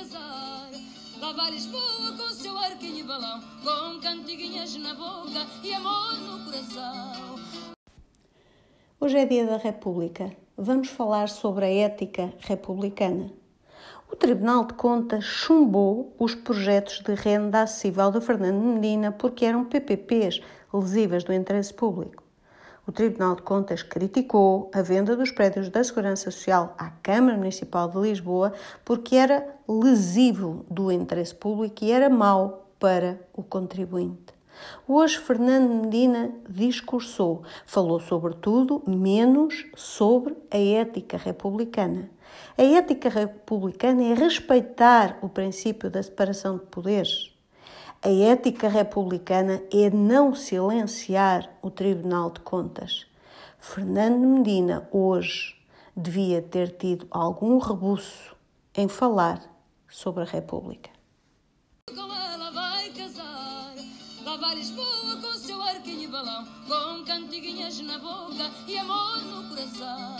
casar. Lisboa com seu arquinho e balão, com cantiguinhas na boca e amor no coração. Hoje é dia da República. Vamos falar sobre a ética republicana. O Tribunal de Contas chumbou os projetos de renda acessível de Fernando Medina porque eram PPPs lesivas do interesse público. O Tribunal de Contas criticou a venda dos prédios da Segurança Social à Câmara Municipal de Lisboa porque era lesivo do interesse público e era mau para o contribuinte. Hoje, Fernando Medina discursou, falou sobre tudo, menos sobre a ética republicana. A ética republicana é respeitar o princípio da separação de poderes. A ética republicana é não silenciar o Tribunal de Contas. Fernando Medina, hoje, devia ter tido algum rebuço em falar sobre a República. Com ela vai casar. Lá vai Lisboa com seu arquinho e balão, com cantiguinhas na boca e amor no coração.